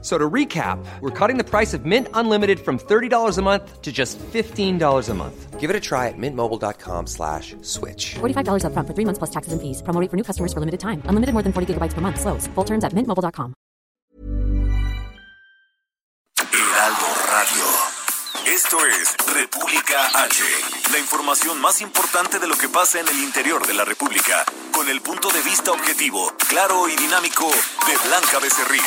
So to recap, we're cutting the price of Mint Unlimited from $30 a month to just $15 a month. Give it a try at mintmobile.com slash switch. $45 up front for three months plus taxes and fees. Promo rate for new customers for limited time. Unlimited more than 40 gigabytes per month. Slows. Full terms at mintmobile.com. Heraldo Radio. Esto es República H. La información más importante de lo que pasa en el interior de la República. Con el punto de vista objetivo, claro y dinámico de Blanca Becerril.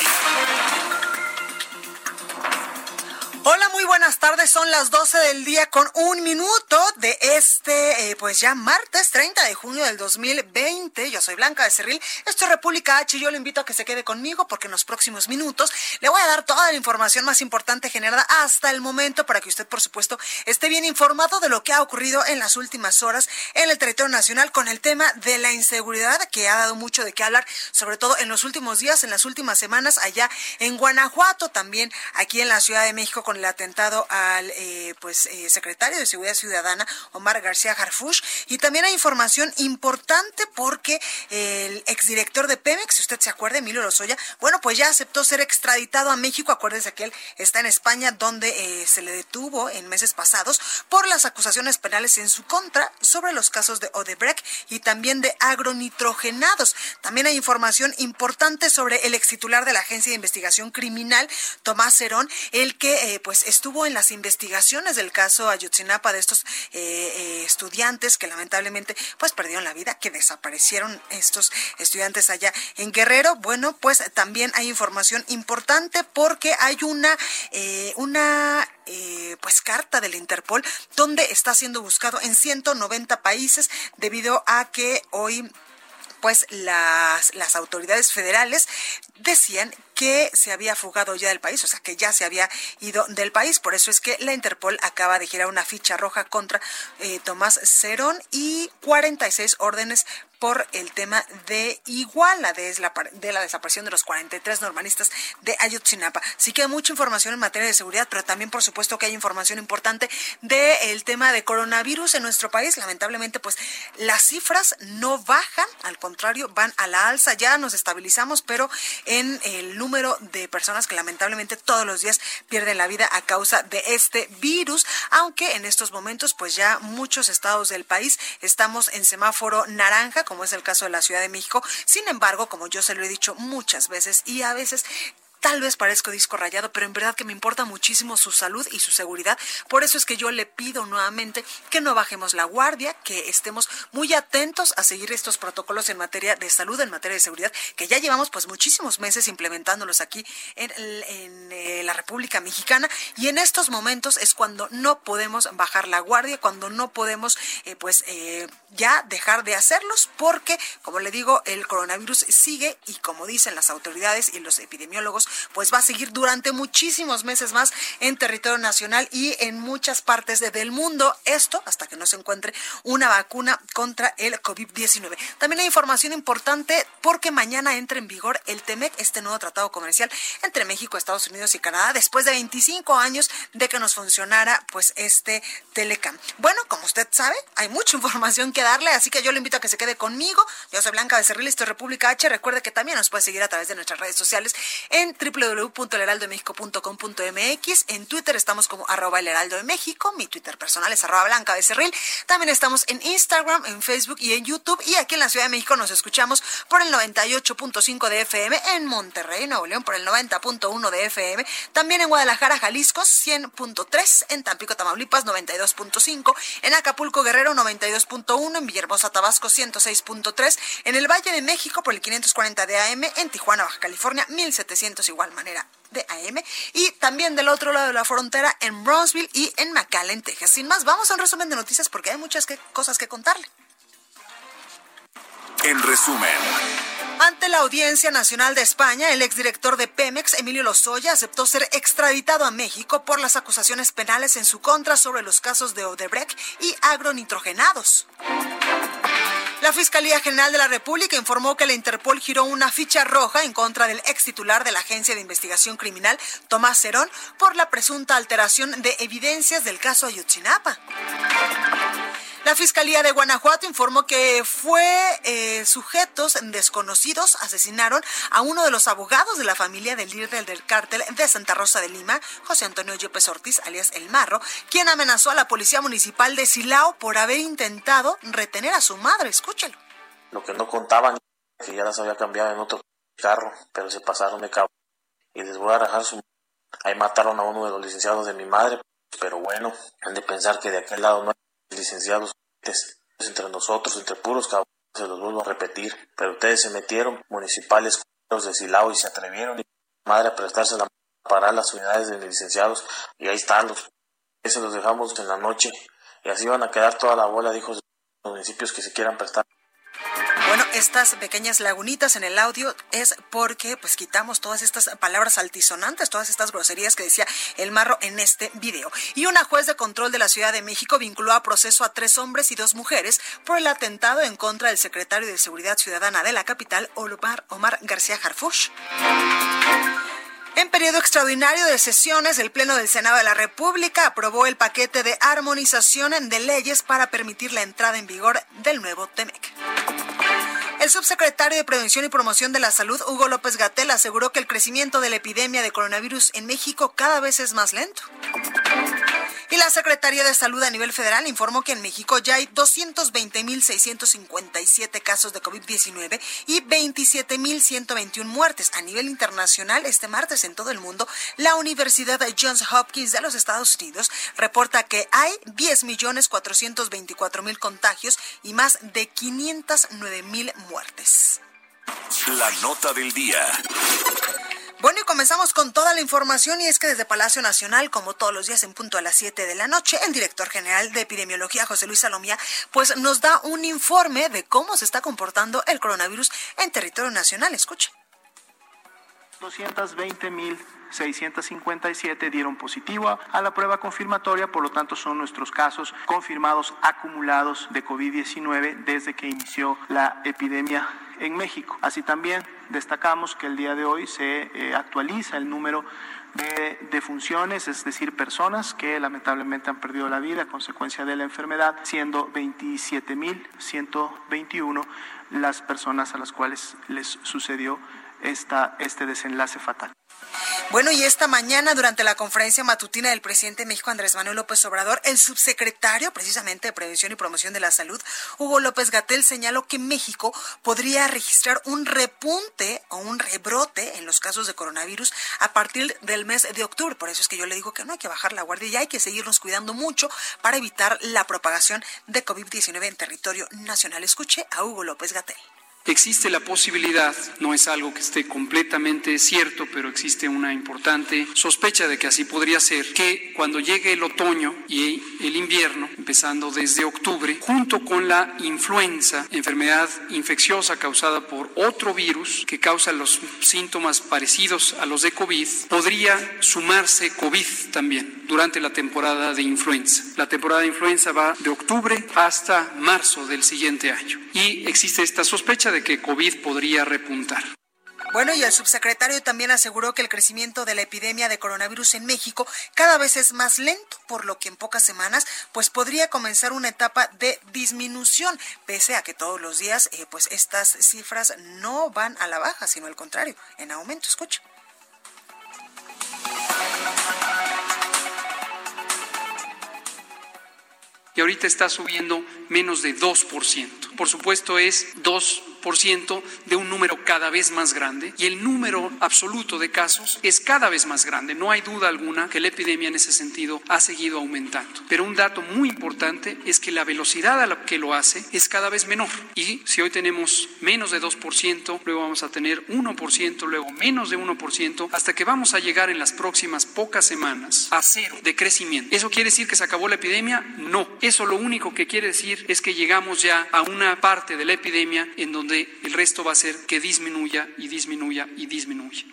Hola, muy buenas tardes. Son las 12 del día con un minuto de este, eh, pues ya martes 30 de junio del 2020. Yo soy Blanca de Cerril. Esto es República H y yo le invito a que se quede conmigo porque en los próximos minutos le voy a dar toda la información más importante generada hasta el momento para que usted, por supuesto, esté bien informado de lo que ha ocurrido en las últimas horas en el territorio nacional con el tema de la inseguridad que ha dado mucho de qué hablar, sobre todo en los últimos días, en las últimas semanas, allá en Guanajuato, también aquí en la Ciudad de México con el atentado al eh, pues eh, secretario de Seguridad Ciudadana Omar García Harfush y también hay información importante porque el exdirector de Pemex, si usted se acuerda, Emilio Lozoya, bueno, pues ya aceptó ser extraditado a México, acuérdese que él está en España donde eh, se le detuvo en meses pasados por las acusaciones penales en su contra sobre los casos de Odebrecht y también de agronitrogenados. También hay información importante sobre el extitular de la Agencia de Investigación Criminal, Tomás Cerón, el que pues estuvo en las investigaciones del caso Ayotzinapa de estos eh, eh, estudiantes que lamentablemente pues perdieron la vida, que desaparecieron estos estudiantes allá en Guerrero. Bueno, pues también hay información importante porque hay una eh, una pues carta del Interpol donde está siendo buscado en 190 países debido a que hoy pues las, las autoridades federales decían que se había fugado ya del país, o sea, que ya se había ido del país. Por eso es que la Interpol acaba de girar una ficha roja contra eh, Tomás Cerón y 46 órdenes por el tema de Iguala, de la, de desaparición de los 43 normalistas de Ayotzinapa. Sí que hay mucha información en materia de seguridad, pero también, por supuesto, que hay información importante del tema de coronavirus en nuestro país. Lamentablemente, pues las cifras no bajan, al contrario, van a la alza. Ya nos estabilizamos, pero en el número de personas que lamentablemente todos los días pierden la vida a causa de este virus, aunque en estos momentos, pues ya muchos estados del país estamos en semáforo naranja como es el caso de la Ciudad de México. Sin embargo, como yo se lo he dicho muchas veces y a veces Tal vez parezco disco rayado, pero en verdad que me importa muchísimo su salud y su seguridad. Por eso es que yo le pido nuevamente que no bajemos la guardia, que estemos muy atentos a seguir estos protocolos en materia de salud, en materia de seguridad, que ya llevamos pues muchísimos meses implementándolos aquí en, eh, la República Mexicana. Y en estos momentos es cuando no podemos bajar la guardia, cuando no podemos eh, pues eh, ya dejar de hacerlos, porque como le digo, el coronavirus sigue y como dicen las autoridades y los epidemiólogos, pues va a seguir durante muchísimos meses más en territorio nacional y en muchas partes del mundo. Esto hasta que no se encuentre una vacuna contra el COVID-19. También hay información importante porque mañana entra en vigor el TEMEC, este nuevo tratado comercial entre México, Estados Unidos y Canadá, después de 25 años de que nos funcionara pues este Telecam. Bueno, como usted sabe, hay mucha información que darle, así que yo le invito a que se quede conmigo. Yo soy Blanca Becerril, esto es República H. Recuerde que también nos puede seguir a través de nuestras redes sociales en www.elheraldomexico.com.mx. En Twitter estamos como arroba el heraldo de México. Mi Twitter personal es arroba blanca becerril. También estamos en Instagram, en Facebook y en YouTube. Y aquí en la Ciudad de México nos escuchamos por el 98.5 de FM, en Monterrey, Nuevo León, por el 90.1 de FM. También en Guadalajara, Jalisco, 100.3. En Tampico, Tamaulipas, 92.5. En Acapulco, Guerrero, 92.1. En Villahermosa, Tabasco, 106.3. En el Valle de México, por el 540 de AM. En Tijuana, Baja California, 1700 igual manera de AM y también del otro lado de la frontera en Brownsville y en McAllen, Texas. Sin más, vamos a un resumen de noticias porque hay muchas cosas que contarle. En resumen. Ante la Audiencia Nacional de España, el exdirector de Pemex, Emilio Lozoya, aceptó ser extraditado a México por las acusaciones penales en su contra sobre los casos de Odebrecht y agronitrogenados. La Fiscalía General de la República informó que la Interpol giró una ficha roja en contra del ex titular de la Agencia de Investigación Criminal, Tomás Cerón, por la presunta alteración de evidencias del caso Ayotzinapa. La Fiscalía de Guanajuato informó que fue eh, sujetos desconocidos asesinaron a uno de los abogados de la familia del líder del cártel de Santa Rosa de Lima, José Antonio Yepes Ortiz, alias El Marro, quien amenazó a la Policía Municipal de Silao por haber intentado retener a su madre. Escúchelo. Lo que no contaban que ya las había cambiado en otro carro, pero se pasaron de cabo. Y les voy a rajar su... Ahí mataron a uno de los licenciados de mi madre, pero bueno, han de pensar que de aquel lado no hay licenciados entre nosotros, entre puros cabrones, se los vuelvo a repetir, pero ustedes se metieron, municipales de Silao, y se atrevieron y madre a prestarse la para las unidades de licenciados, y ahí están los, se los dejamos en la noche, y así van a quedar toda la bola de hijos de los municipios que se quieran prestar. Bueno, estas pequeñas lagunitas en el audio es porque pues quitamos todas estas palabras altisonantes, todas estas groserías que decía el marro en este video. Y una juez de control de la Ciudad de México vinculó a proceso a tres hombres y dos mujeres por el atentado en contra del secretario de Seguridad Ciudadana de la capital, Omar, García Harfush. En periodo extraordinario de sesiones, el Pleno del Senado de la República aprobó el paquete de armonización de leyes para permitir la entrada en vigor del nuevo TEMEC. El subsecretario de Prevención y Promoción de la Salud, Hugo López Gatel, aseguró que el crecimiento de la epidemia de coronavirus en México cada vez es más lento. Y la Secretaría de Salud a nivel federal informó que en México ya hay 220.657 casos de COVID-19 y 27.121 muertes. A nivel internacional, este martes en todo el mundo, la Universidad Johns Hopkins de los Estados Unidos reporta que hay 10.424.000 contagios y más de 509.000 muertes. La nota del día. Bueno, y comenzamos con toda la información y es que desde Palacio Nacional, como todos los días en punto a las 7 de la noche, el director general de epidemiología, José Luis Salomía, pues nos da un informe de cómo se está comportando el coronavirus en territorio nacional. Escuche. 220 mil 657 dieron positivo a la prueba confirmatoria, por lo tanto son nuestros casos confirmados acumulados de COVID-19 desde que inició la epidemia en México. Así también destacamos que el día de hoy se eh, actualiza el número de defunciones, es decir, personas que lamentablemente han perdido la vida a consecuencia de la enfermedad, siendo 27.121 las personas a las cuales les sucedió esta, este desenlace fatal. Bueno, y esta mañana, durante la conferencia matutina del presidente de México, Andrés Manuel López Obrador, el subsecretario precisamente de Prevención y Promoción de la Salud, Hugo López Gatel, señaló que México podría registrar un repunte o un rebrote en los casos de coronavirus a partir del mes de octubre. Por eso es que yo le digo que no hay que bajar la guardia y hay que seguirnos cuidando mucho para evitar la propagación de COVID-19 en territorio nacional. Escuche a Hugo López Gatel. Existe la posibilidad, no es algo que esté completamente cierto, pero existe una importante sospecha de que así podría ser, que cuando llegue el otoño y el invierno, empezando desde octubre, junto con la influenza, enfermedad infecciosa causada por otro virus que causa los síntomas parecidos a los de COVID, podría sumarse COVID también durante la temporada de influenza. La temporada de influenza va de octubre hasta marzo del siguiente año. Y existe esta sospecha de que COVID podría repuntar. Bueno, y el subsecretario también aseguró que el crecimiento de la epidemia de coronavirus en México cada vez es más lento, por lo que en pocas semanas pues podría comenzar una etapa de disminución, pese a que todos los días eh, pues estas cifras no van a la baja, sino al contrario, en aumento. Escucha. Y ahorita está subiendo menos de 2%. Por supuesto es 2 de un número cada vez más grande y el número absoluto de casos es cada vez más grande. No hay duda alguna que la epidemia en ese sentido ha seguido aumentando. Pero un dato muy importante es que la velocidad a la que lo hace es cada vez menor. Y si hoy tenemos menos de 2%, luego vamos a tener 1%, luego menos de 1%, hasta que vamos a llegar en las próximas pocas semanas a cero de crecimiento. ¿Eso quiere decir que se acabó la epidemia? No. Eso lo único que quiere decir es que llegamos ya a una parte de la epidemia en donde el resto va a ser que disminuya y disminuya y disminuya.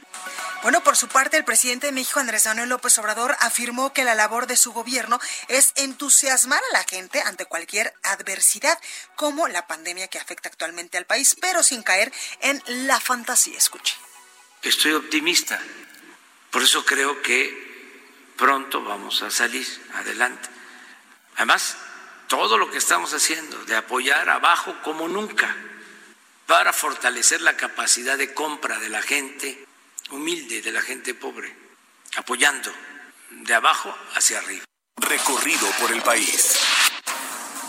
Bueno, por su parte, el presidente de México, Andrés Manuel López Obrador, afirmó que la labor de su gobierno es entusiasmar a la gente ante cualquier adversidad, como la pandemia que afecta actualmente al país, pero sin caer en la fantasía. Escuche. Estoy optimista, por eso creo que pronto vamos a salir adelante. Además, todo lo que estamos haciendo de apoyar abajo como nunca para fortalecer la capacidad de compra de la gente humilde, de la gente pobre, apoyando de abajo hacia arriba. Recorrido por el país.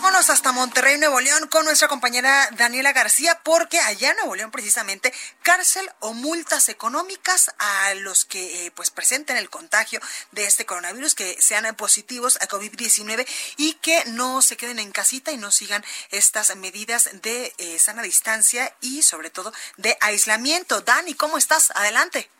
Vámonos hasta Monterrey, Nuevo León, con nuestra compañera Daniela García, porque allá en Nuevo León, precisamente, cárcel o multas económicas a los que eh, pues presenten el contagio de este coronavirus, que sean positivos a COVID-19 y que no se queden en casita y no sigan estas medidas de eh, sana distancia y sobre todo de aislamiento. Dani, ¿cómo estás? Adelante.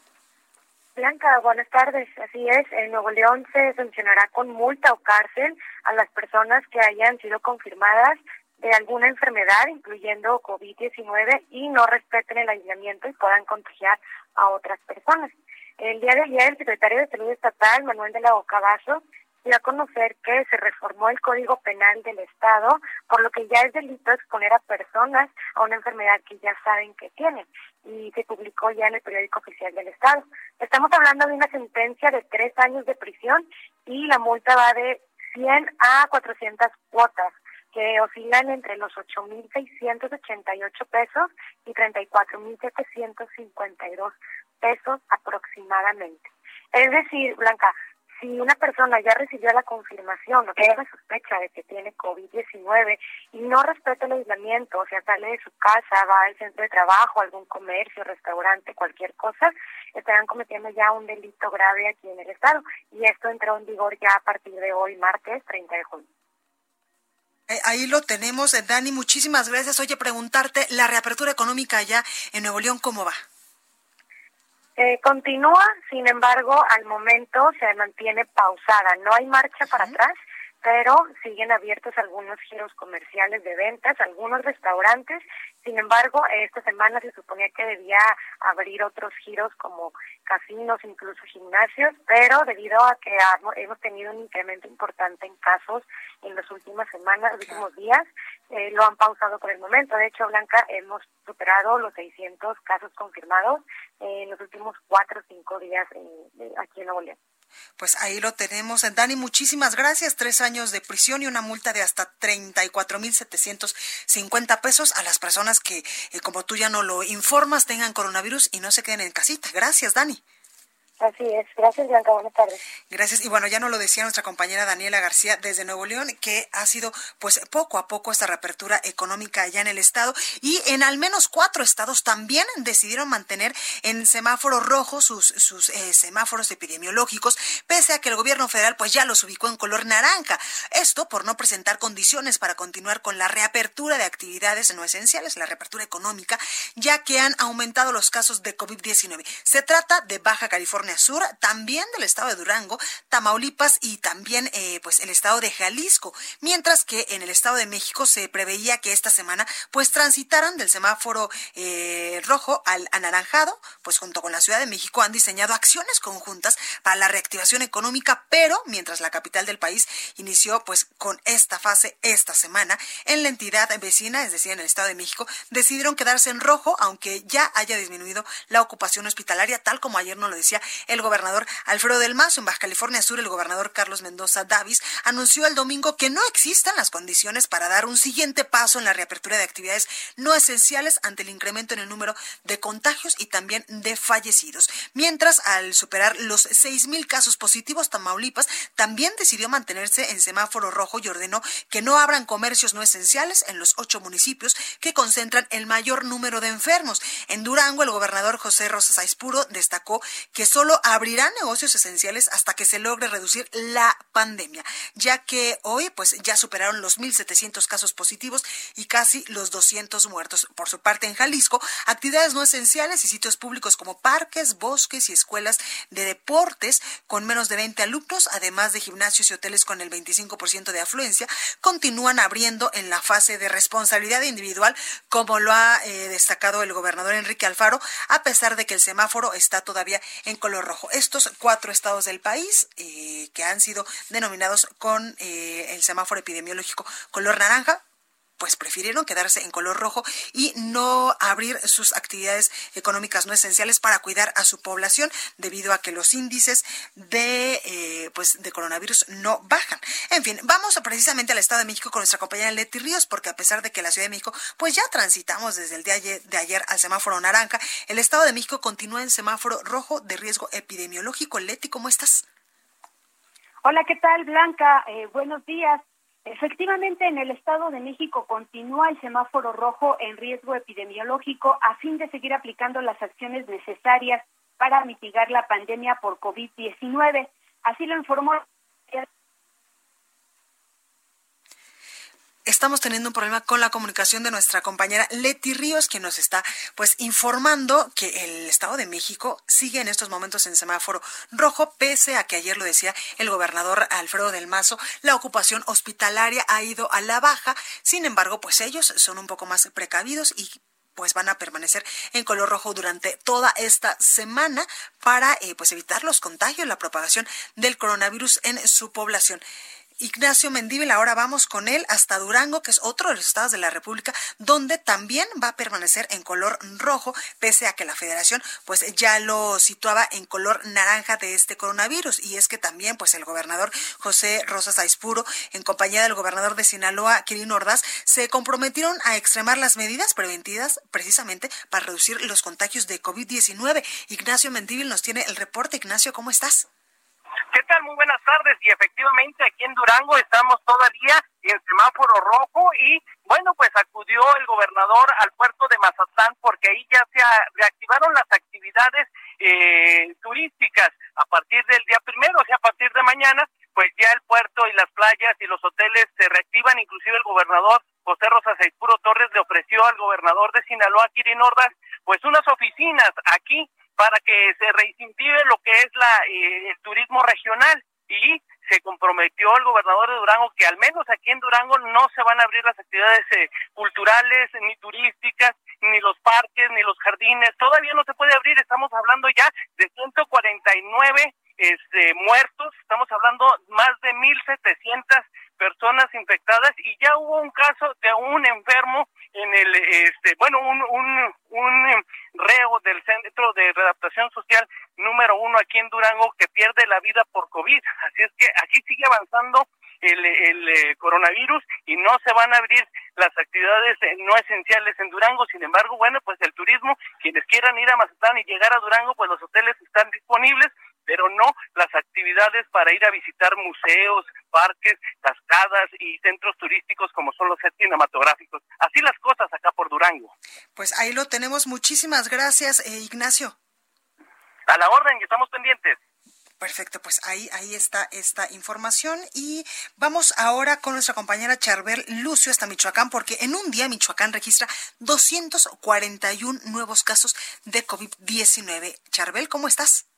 Blanca, buenas tardes. Así es, en Nuevo León se sancionará con multa o cárcel a las personas que hayan sido confirmadas de alguna enfermedad, incluyendo COVID-19, y no respeten el aislamiento y puedan contagiar a otras personas. El día de ayer, el secretario de Salud Estatal, Manuel de la Bocabazo, dio a conocer que se reformó el Código Penal del Estado, por lo que ya es delito exponer a personas a una enfermedad que ya saben que tienen y se publicó ya en el periódico oficial del Estado. Estamos hablando de una sentencia de tres años de prisión y la multa va de 100 a 400 cuotas que oscilan entre los 8.688 pesos y 34.752 pesos aproximadamente. Es decir, Blanca, si una persona ya recibió la confirmación o tiene la sospecha de que tiene COVID-19 y no respeta el aislamiento, o sea, sale de su casa, va al centro de trabajo, algún comercio, restaurante, cualquier cosa, estarán cometiendo ya un delito grave aquí en el Estado. Y esto entró en vigor ya a partir de hoy, martes 30 de junio. Eh, ahí lo tenemos, eh, Dani. Muchísimas gracias. Oye, preguntarte, la reapertura económica allá en Nuevo León, ¿cómo va? Eh, continúa, sin embargo, al momento se mantiene pausada. No hay marcha para atrás, pero siguen abiertos algunos giros comerciales de ventas, algunos restaurantes. Sin embargo, esta semana se suponía que debía abrir otros giros como casinos, incluso gimnasios, pero debido a que hemos tenido un incremento importante en casos en las últimas semanas, los últimos días, eh, lo han pausado por el momento. De hecho, Blanca, hemos superado los 600 casos confirmados en los últimos cuatro o cinco días aquí en Nuevo León. Pues ahí lo tenemos. Dani, muchísimas gracias. Tres años de prisión y una multa de hasta 34.750 pesos a las personas que, eh, como tú ya no lo informas, tengan coronavirus y no se queden en casita. Gracias, Dani. Así es. Gracias, Bianca. Buenas tardes. Gracias. Y bueno, ya nos lo decía nuestra compañera Daniela García desde Nuevo León, que ha sido pues poco a poco esta reapertura económica allá en el estado y en al menos cuatro estados también decidieron mantener en semáforo rojo sus, sus eh, semáforos epidemiológicos, pese a que el gobierno federal pues ya los ubicó en color naranja. Esto por no presentar condiciones para continuar con la reapertura de actividades no esenciales, la reapertura económica, ya que han aumentado los casos de COVID-19. Se trata de Baja California Sur, también del estado de Durango, Tamaulipas y también eh, pues el estado de Jalisco, mientras que en el estado de México se preveía que esta semana pues transitaran del semáforo eh, rojo al anaranjado, pues junto con la Ciudad de México han diseñado acciones conjuntas para la reactivación económica, pero mientras la capital del país inició pues con esta fase esta semana, en la entidad vecina, es decir, en el estado de México, decidieron quedarse en rojo, aunque ya haya disminuido la ocupación hospitalaria, tal como ayer nos lo decía el gobernador Alfredo del Mazo. En Baja California Sur, el gobernador Carlos Mendoza Davis anunció el domingo que no existen las condiciones para dar un siguiente paso en la reapertura de actividades no esenciales ante el incremento en el número de contagios y también de fallecidos. Mientras, al superar los seis mil casos positivos, Tamaulipas también decidió mantenerse en semáforo rojo y ordenó que no abran comercios no esenciales en los ocho municipios que concentran el mayor número de enfermos. En Durango, el gobernador José Rosas Aispuro destacó que solo solo abrirá negocios esenciales hasta que se logre reducir la pandemia, ya que hoy pues ya superaron los 1.700 casos positivos y casi los 200 muertos. Por su parte, en Jalisco, actividades no esenciales y sitios públicos como parques, bosques y escuelas de deportes con menos de 20 alumnos, además de gimnasios y hoteles con el 25% de afluencia, continúan abriendo en la fase de responsabilidad individual, como lo ha eh, destacado el gobernador Enrique Alfaro, a pesar de que el semáforo está todavía en color rojo. Estos cuatro estados del país eh, que han sido denominados con eh, el semáforo epidemiológico color naranja, pues prefirieron quedarse en color rojo y no abrir sus actividades económicas no esenciales para cuidar a su población debido a que los índices de eh, pues de coronavirus no bajan. En fin, vamos precisamente al Estado de México con nuestra compañera Leti Ríos porque a pesar de que la Ciudad de México pues ya transitamos desde el día de ayer al semáforo naranja, el Estado de México continúa en semáforo rojo de riesgo epidemiológico. Leti, ¿cómo estás? Hola, ¿qué tal, Blanca? Eh, buenos días. Efectivamente, en el Estado de México continúa el semáforo rojo en riesgo epidemiológico a fin de seguir aplicando las acciones necesarias para mitigar la pandemia por COVID-19. Así lo informó estamos teniendo un problema con la comunicación de nuestra compañera Leti Ríos, quien nos está pues informando que el Estado de México sigue en estos momentos en semáforo rojo, pese a que ayer lo decía el gobernador Alfredo del Mazo, la ocupación hospitalaria ha ido a la baja. Sin embargo, pues ellos son un poco más precavidos y pues van a permanecer en color rojo durante toda esta semana para eh, pues evitar los contagios, la propagación del coronavirus en su población. Ignacio Mendíbil. Ahora vamos con él hasta Durango, que es otro de los estados de la República, donde también va a permanecer en color rojo, pese a que la federación pues ya lo situaba en color naranja de este coronavirus. Y es que también pues el gobernador José Rosas Aispuro, en compañía del gobernador de Sinaloa, Quirino Ordaz, se comprometieron a extremar las medidas preventivas precisamente para reducir los contagios de COVID-19. Ignacio Mendíbil nos tiene el reporte. Ignacio, ¿cómo estás? ¿Qué tal? Muy buenas tardes. Y efectivamente aquí en Durango estamos todavía en semáforo rojo y bueno, pues acudió el gobernador al puerto de Mazatlán porque ahí ya se reactivaron las actividades eh, turísticas a partir del día primero, o sea, a partir de mañana, pues ya el puerto y las playas y los hoteles se reactivan, inclusive el gobernador José Rosa Puro Torres le ofreció al gobernador de Sinaloa, Kirin Ordaz, pues unas oficinas aquí para que se reincentive lo que es la eh, el turismo regional. Y se comprometió el gobernador de Durango que al menos aquí en Durango no se van a abrir las actividades eh, culturales ni turísticas ni los parques ni los jardines. Todavía no se puede abrir. Estamos hablando ya de 149 este muertos. Estamos hablando más de 1700 personas infectadas y ya hubo un caso de un enfermo en el, este, bueno, un, un, un reo del Centro de Readaptación Social número uno aquí en Durango que pierde la vida por COVID. Así es que aquí sigue avanzando el, el eh, coronavirus y no se van a abrir las actividades eh, no esenciales en Durango. Sin embargo, bueno, pues el turismo, quienes quieran ir a Mazatlán y llegar a Durango, pues los hoteles están disponibles pero no las actividades para ir a visitar museos, parques, cascadas y centros turísticos como son los sets cinematográficos. Así las cosas acá por Durango. Pues ahí lo tenemos. Muchísimas gracias, eh, Ignacio. A la orden y estamos pendientes. Perfecto, pues ahí, ahí está esta información y vamos ahora con nuestra compañera Charbel Lucio hasta Michoacán porque en un día Michoacán registra 241 nuevos casos de COVID-19. Charbel, ¿cómo estás?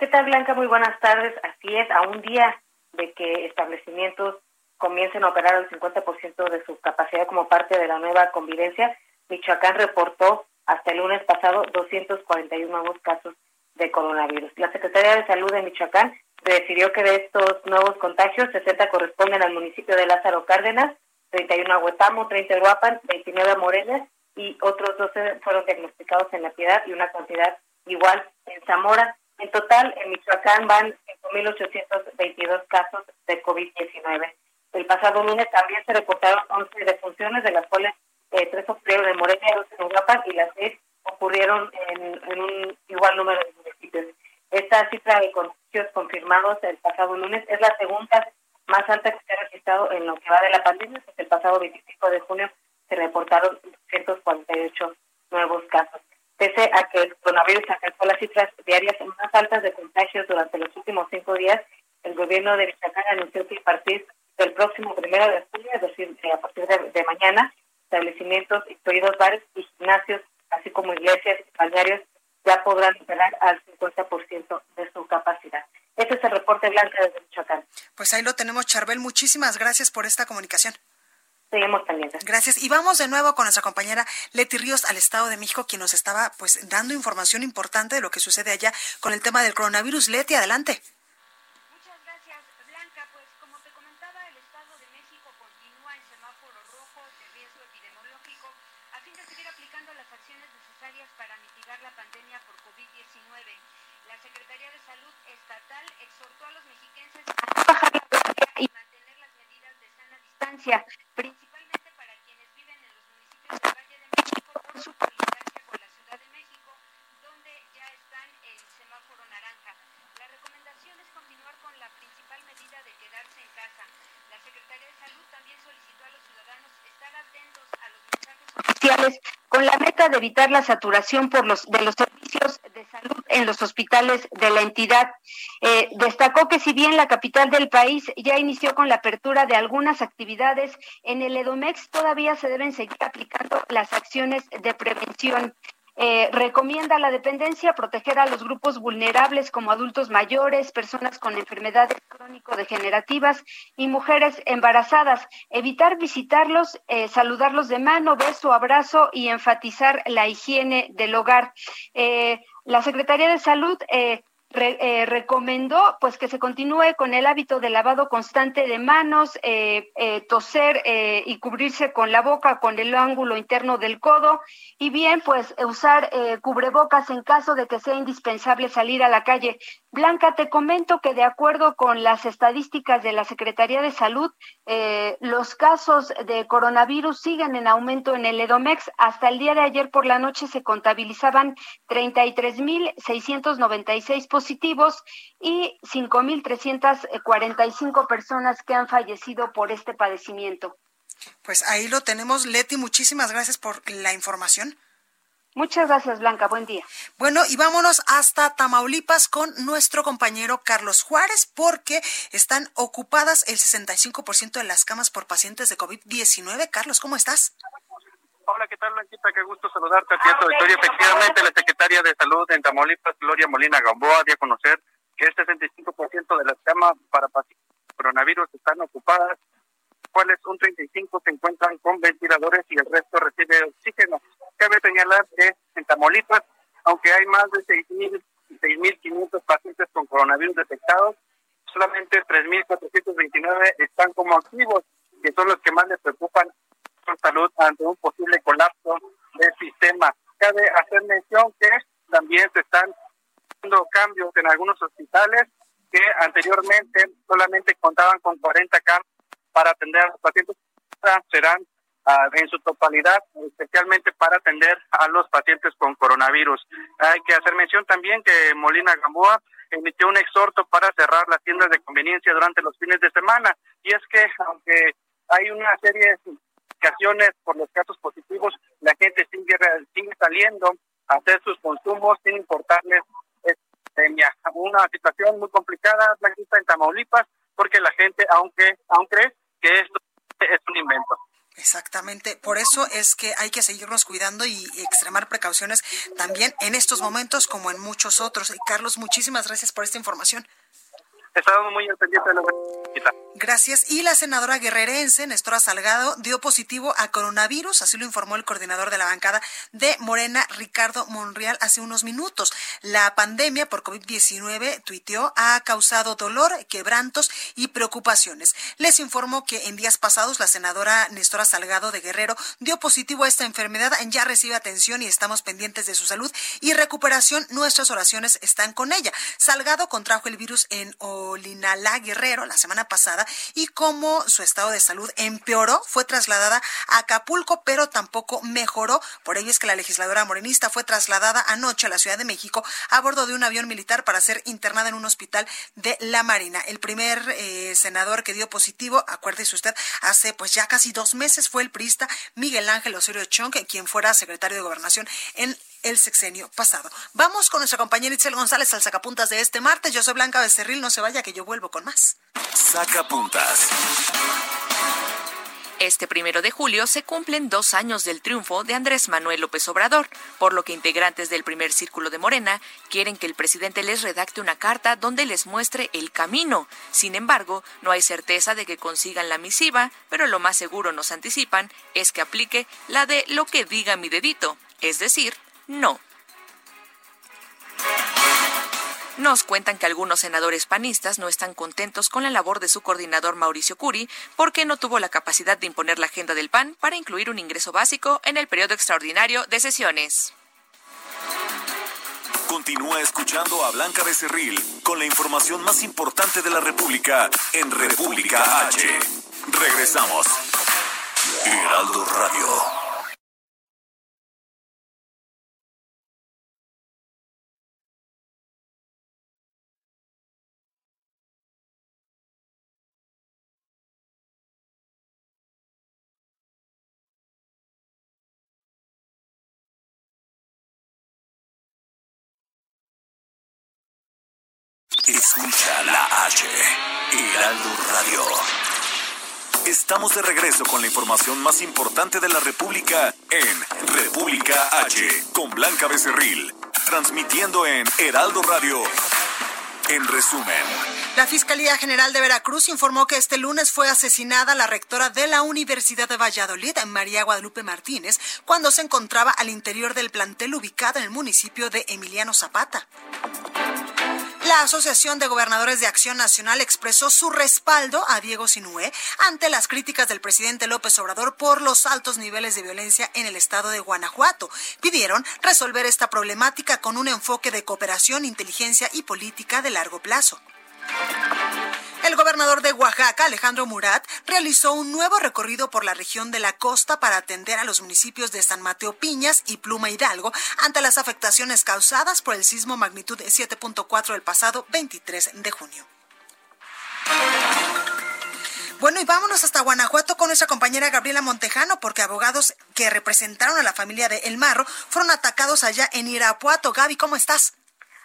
¿Qué tal, Blanca? Muy buenas tardes. Así es, a un día de que establecimientos comiencen a operar al 50% de su capacidad como parte de la nueva convivencia, Michoacán reportó hasta el lunes pasado 241 nuevos casos de coronavirus. La Secretaría de Salud de Michoacán decidió que de estos nuevos contagios, 60 corresponden al municipio de Lázaro Cárdenas, 31 a Huetamo, 30 a Uruapan, 29 a Morelia y otros 12 fueron diagnosticados en La Piedad y una cantidad igual en Zamora. En total, en Michoacán van 5.822 casos de COVID-19. El pasado lunes también se reportaron 11 defunciones, de las cuales eh, tres ocurrieron en Morelia, dos en Uruapan y las seis ocurrieron en, un igual número de municipios. Esta cifra de contagios confirmados el pasado lunes es la segunda más alta que se ha registrado en lo que va de la pandemia, pues el pasado 25 de junio se reportaron 248 nuevos casos. Pese a que el coronavirus afectó la cifras diarias más altas de contagios durante los últimos cinco días, el gobierno de Michoacán anunció que a partir del próximo primero de junio, es decir, a partir de, mañana, establecimientos, incluidos bares y gimnasios, así como iglesias y balnearios, ya podrán operar al 50% de su capacidad. Este es el reporte blanco desde Michoacán. Pues ahí lo tenemos, Charbel. Muchísimas gracias por esta comunicación. Gracias. Y vamos de nuevo con nuestra compañera Leti Ríos al Estado de México, quien nos estaba pues dando información importante de lo que sucede allá con el tema del coronavirus. Leti, adelante. principalmente para quienes viven en los municipios del Valle de México por su colindancia con la Ciudad de México, donde ya están en semáforo naranja. La recomendación es continuar con la principal medida de quedarse en casa. La Secretaría de Salud también solicitó a los ciudadanos estar atentos a los mensajes oficiales con la meta de evitar la saturación por los de los servicios de salud en los hospitales de la entidad. Eh, destacó que si bien la capital del país ya inició con la apertura de algunas actividades, en el EDOMEX todavía se deben seguir aplicando las acciones de prevención. Eh, recomienda la dependencia proteger a los grupos vulnerables como adultos mayores, personas con enfermedades crónico-degenerativas y mujeres embarazadas. Evitar visitarlos, eh, saludarlos de mano, beso, abrazo y enfatizar la higiene del hogar. Eh, la Secretaría de Salud eh, recomendó pues que se continúe con el hábito de lavado constante de manos, eh, eh, toser y cubrirse con la boca con el ángulo interno del codo y bien pues usar cubrebocas en caso de que sea indispensable salir a la calle. Blanca, te comento que de acuerdo con las estadísticas de la Secretaría de Salud, los casos de coronavirus siguen en aumento en el Edomex. Hasta el día de ayer por la noche se contabilizaban 33.696 positivos y 5.345 personas que han fallecido por este padecimiento. Pues ahí lo tenemos, Leti. Muchísimas gracias por la información. Muchas gracias, Blanca. Buen día. Bueno, y vámonos hasta Tamaulipas con nuestro compañero Carlos Juárez, porque están ocupadas el 65% de las camas por pacientes de COVID-19. Carlos, ¿cómo estás? Hola, ¿qué tal, Blanquita? Qué gusto saludarte a ti, Victoria. Efectivamente, la secretaria de Salud en Tamaulipas, Gloria Molina Gamboa, dio a conocer que el 65% de las camas para pacientes coronavirus están ocupadas, cuales un 35 se encuentran con ventiladores y el resto recibe oxígeno. Cabe señalar que en Tamaulipas, aunque hay más de 6.000 6.500 pacientes con coronavirus detectados, solamente 3.429 están como activos, que son los que más les preocupan salud ante un posible colapso del sistema. Cabe hacer mención que también se están haciendo cambios en algunos hospitales que anteriormente solamente contaban con 40 camas para atender a los pacientes, serán ah, en su totalidad, especialmente para atender a los pacientes con coronavirus. Hay que hacer mención también que Molina Gamboa emitió un exhorto para cerrar las tiendas de conveniencia durante los fines de semana. Y es que, aunque hay una serie por los casos positivos, la gente sigue, sigue saliendo a hacer sus consumos sin importarles epidemia. Una situación muy complicada, Blanquita, en Tamaulipas, porque la gente, aunque, aún cree que esto es un invento. Exactamente, por eso es que hay que seguirnos cuidando y extremar precauciones también en estos momentos como en muchos otros. Y Carlos, muchísimas gracias por esta información. Estamos muy pendiente de la Gracias. Y la senadora guerrerense, Nestora Salgado, dio positivo a coronavirus, así lo informó el coordinador de la bancada de Morena, Ricardo Monreal, hace unos minutos. La pandemia por COVID-19, tuiteó, ha causado dolor, quebrantos y preocupaciones. Les informó que en días pasados la senadora Nestora Salgado de Guerrero dio positivo a esta enfermedad, ya recibe atención y estamos pendientes de su salud y recuperación. Nuestras oraciones están con ella. Salgado contrajo el virus en Olinalá Guerrero la semana pasada y como su estado de salud empeoró, fue trasladada a Acapulco, pero tampoco mejoró. Por ello es que la legisladora morenista fue trasladada anoche a la Ciudad de México a bordo de un avión militar para ser internada en un hospital de la Marina. El primer eh, senador que dio positivo, acuérdese usted, hace pues ya casi dos meses fue el priista Miguel Ángel Osorio Chong, quien fuera secretario de Gobernación en el sexenio pasado. Vamos con nuestra compañera Itzel González al sacapuntas de este martes. Yo soy Blanca Becerril, no se vaya que yo vuelvo con más. Sacapuntas. Este primero de julio se cumplen dos años del triunfo de Andrés Manuel López Obrador, por lo que integrantes del primer círculo de Morena quieren que el presidente les redacte una carta donde les muestre el camino. Sin embargo, no hay certeza de que consigan la misiva, pero lo más seguro nos anticipan es que aplique la de lo que diga mi dedito, es decir, no. Nos cuentan que algunos senadores panistas no están contentos con la labor de su coordinador Mauricio Curi porque no tuvo la capacidad de imponer la agenda del PAN para incluir un ingreso básico en el periodo extraordinario de sesiones. Continúa escuchando a Blanca Becerril con la información más importante de la República en República H. Regresamos. Heraldo Radio. Escucha la H, Heraldo Radio. Estamos de regreso con la información más importante de la República en República H, con Blanca Becerril, transmitiendo en Heraldo Radio. En resumen, la Fiscalía General de Veracruz informó que este lunes fue asesinada la rectora de la Universidad de Valladolid, María Guadalupe Martínez, cuando se encontraba al interior del plantel ubicado en el municipio de Emiliano Zapata. La Asociación de Gobernadores de Acción Nacional expresó su respaldo a Diego Sinué ante las críticas del presidente López Obrador por los altos niveles de violencia en el estado de Guanajuato. Pidieron resolver esta problemática con un enfoque de cooperación, inteligencia y política de largo plazo. El gobernador de Oaxaca, Alejandro Murat, realizó un nuevo recorrido por la región de la costa para atender a los municipios de San Mateo Piñas y Pluma Hidalgo ante las afectaciones causadas por el sismo magnitud 7.4 del pasado 23 de junio. Bueno, y vámonos hasta Guanajuato con nuestra compañera Gabriela Montejano, porque abogados que representaron a la familia de El Marro fueron atacados allá en Irapuato. Gaby, ¿cómo estás?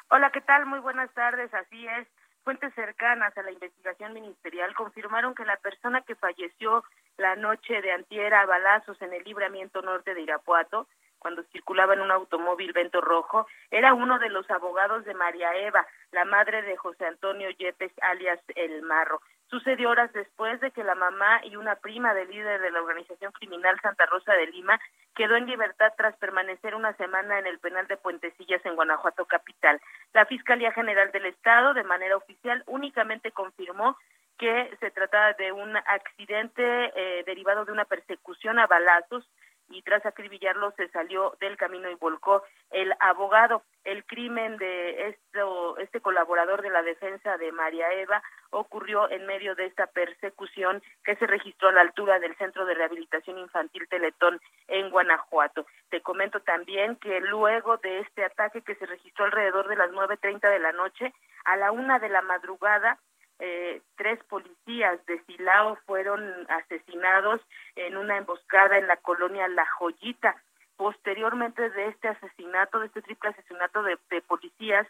Hola, ¿qué tal? Muy buenas tardes, así es. Fuentes cercanas a la investigación ministerial confirmaron que la persona que falleció la noche de antier a balazos en el libramiento norte de Irapuato, cuando circulaba en un automóvil vento rojo, era uno de los abogados de María Eva, la madre de José Antonio Yepes, alias El Marro. Sucedió horas después de que la mamá y una prima del líder de la organización criminal Santa Rosa de Lima quedó en libertad tras permanecer una semana en el penal de Puentecillas en Guanajuato capital. La Fiscalía General del Estado, de manera oficial, únicamente confirmó que se trataba de un accidente eh, derivado de una persecución a balazos y tras acribillarlo se salió del camino y volcó el abogado. El crimen de esto, este colaborador de la defensa de María Eva ocurrió en medio de esta persecución que se registró a la altura del Centro de Rehabilitación Infantil Teletón en Guanajuato. Te comento también que luego de este ataque que se registró alrededor de las nueve treinta de la noche, a la una de la madrugada, eh, tres policías de Silao fueron asesinados en una emboscada en la colonia La Joyita. Posteriormente de este asesinato, de este triple asesinato de, policías,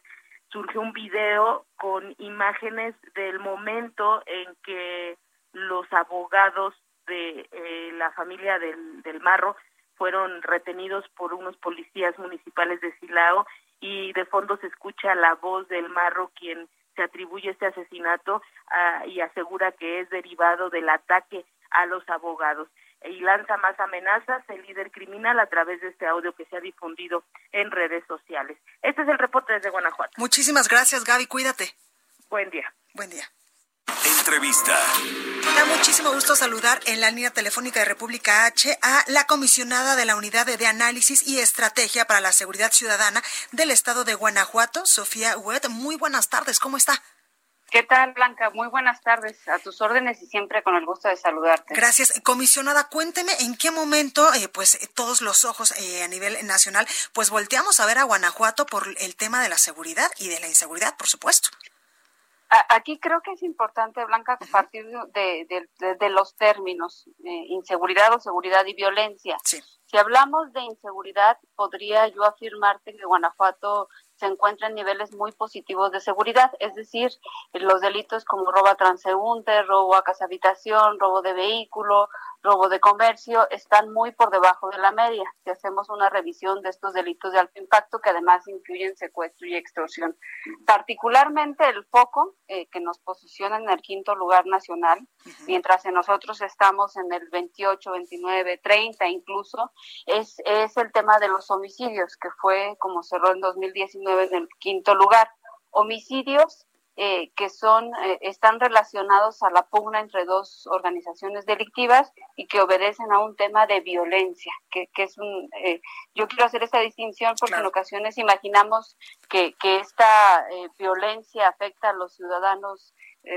surgió un video con imágenes del momento en que los abogados de eh, la familia del, del Marro fueron retenidos por unos policías municipales de Silao y de fondo se escucha la voz del Marro quien se atribuye este asesinato uh, y asegura que es derivado del ataque a los abogados y lanza más amenazas el líder criminal a través de este audio que se ha difundido en redes sociales. Este es el reporte desde Guanajuato. Muchísimas gracias, Gaby. Cuídate. Buen día. Buen día. Entrevista. Me da muchísimo gusto saludar en la línea telefónica de República H a la comisionada de la Unidad de Análisis y Estrategia para la Seguridad Ciudadana del Estado de Guanajuato, Sofía Huet. Muy buenas tardes, ¿cómo está? ¿Qué tal, Blanca? Muy buenas tardes. A tus órdenes y siempre con el gusto de saludarte. Gracias. Comisionada, cuénteme en qué momento, eh, pues todos los ojos eh, a nivel nacional, pues volteamos a ver a Guanajuato por el tema de la seguridad y de la inseguridad, por supuesto. Aquí creo que es importante, Blanca, partir de, de, los términos eh, inseguridad o seguridad y violencia. Si hablamos de inseguridad, podría yo afirmarte que Guanajuato se encuentra en niveles muy positivos de seguridad, es decir, los delitos como robo a transeúnte, robo a casa habitación, robo de vehículo, robo de comercio están muy por debajo de la media. Si hacemos una revisión de estos delitos de alto impacto que además incluyen secuestro y extorsión. Particularmente el foco eh, que nos posiciona en el quinto lugar nacional, mientras en nosotros estamos en el 28, 29, 30 incluso, es, es el tema de los homicidios, que fue como cerró en 2019 en el quinto lugar. Homicidios eh, que son eh, están relacionados a la pugna entre dos organizaciones delictivas y que obedecen a un tema de violencia, que, que es un eh, yo quiero hacer esta distinción porque en ocasiones imaginamos que, que esta violencia afecta a los ciudadanos,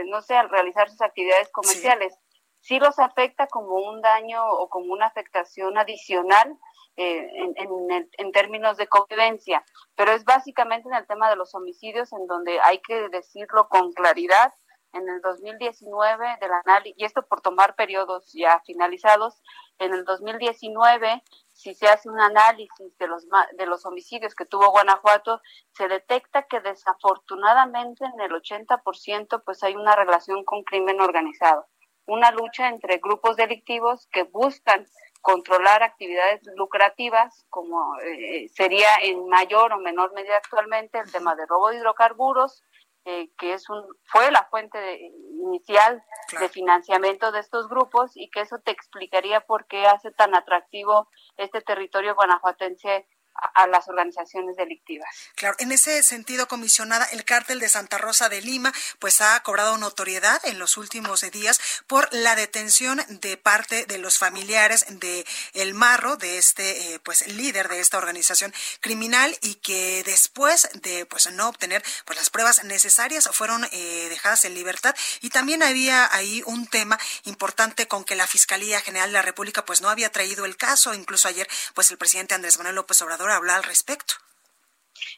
no sé, al realizar sus actividades comerciales. sí los afecta como un daño o como una afectación adicional eh, en, en, términos de convivencia, pero es básicamente en el tema de los homicidios en donde hay que decirlo con claridad. En el 2019 del análisis, y esto por tomar periodos ya finalizados, en el 2019 si se hace un análisis de los de los homicidios que tuvo Guanajuato, se detecta que desafortunadamente en el 80% pues hay una relación con crimen organizado, una lucha entre grupos delictivos que buscan controlar actividades lucrativas, como eh, sería en mayor o menor medida actualmente el tema de robo de hidrocarburos, eh, que es un fue la fuente inicial de financiamiento de estos grupos y que eso te explicaría por qué hace tan atractivo este territorio guanajuatense a las organizaciones delictivas. Claro, en ese sentido, comisionada, el cártel de Santa Rosa de Lima, pues ha cobrado notoriedad en los últimos días por la detención de parte de los familiares de El Marro, de este, eh, pues, líder de esta organización criminal y que después de, pues, no obtener, pues, las pruebas necesarias fueron eh, dejadas en libertad y también había ahí un tema importante con que la Fiscalía General de la República, pues, no había traído el caso, incluso ayer, pues, el presidente Andrés Manuel López Obrador hablar al respecto.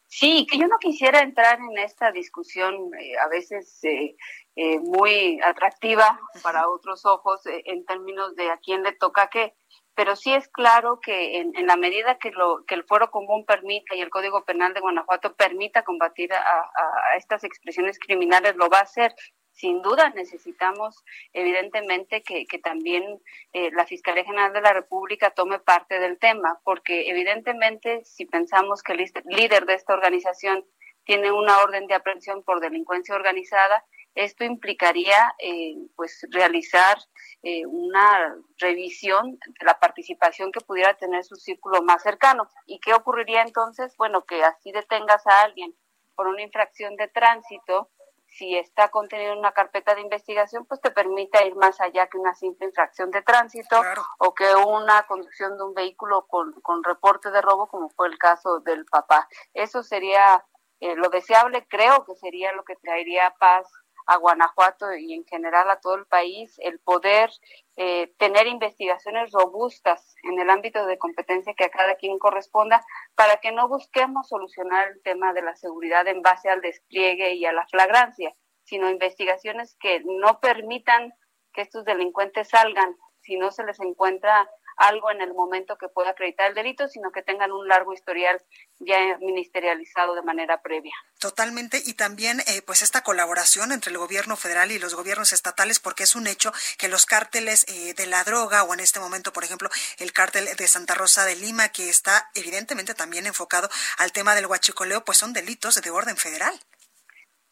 Sí, que yo no quisiera entrar en esta discusión eh, a veces eh, eh, muy atractiva para otros ojos en términos de a quién le toca qué, pero sí es claro que en, la medida que, lo, que el fuero común permita y el Código Penal de Guanajuato permita combatir a, a estas expresiones criminales, lo va a hacer sin duda necesitamos evidentemente que, también eh, la Fiscalía General de la República tome parte del tema, porque evidentemente si pensamos que el líder de esta organización tiene una orden de aprehensión por delincuencia organizada, esto implicaría eh, pues realizar eh, una revisión de la participación que pudiera tener su círculo más cercano. ¿Y qué ocurriría entonces? Bueno, que así detengas a alguien por una infracción de tránsito, si está contenido en una carpeta de investigación, pues te permite ir más allá que una simple infracción de tránsito o que una conducción de un vehículo con, con, reporte de robo, como fue el caso del papá. Eso sería eh, lo deseable, creo que sería lo que traería paz a Guanajuato y en general a todo el país el poder eh, tener investigaciones robustas en el ámbito de competencia que a cada quien corresponda para que no busquemos solucionar el tema de la seguridad en base al despliegue y a la flagrancia, sino investigaciones que no permitan que estos delincuentes salgan. Si no se les encuentra algo en el momento que pueda acreditar el delito, sino que tengan un largo historial ya ministerializado de manera previa. Totalmente, y también eh, pues esta colaboración entre el gobierno federal y los gobiernos estatales, porque es un hecho que los cárteles eh, de la droga, o en este momento, por ejemplo, el cártel de Santa Rosa de Lima, que está evidentemente también enfocado al tema del huachicoleo, pues son delitos de orden federal.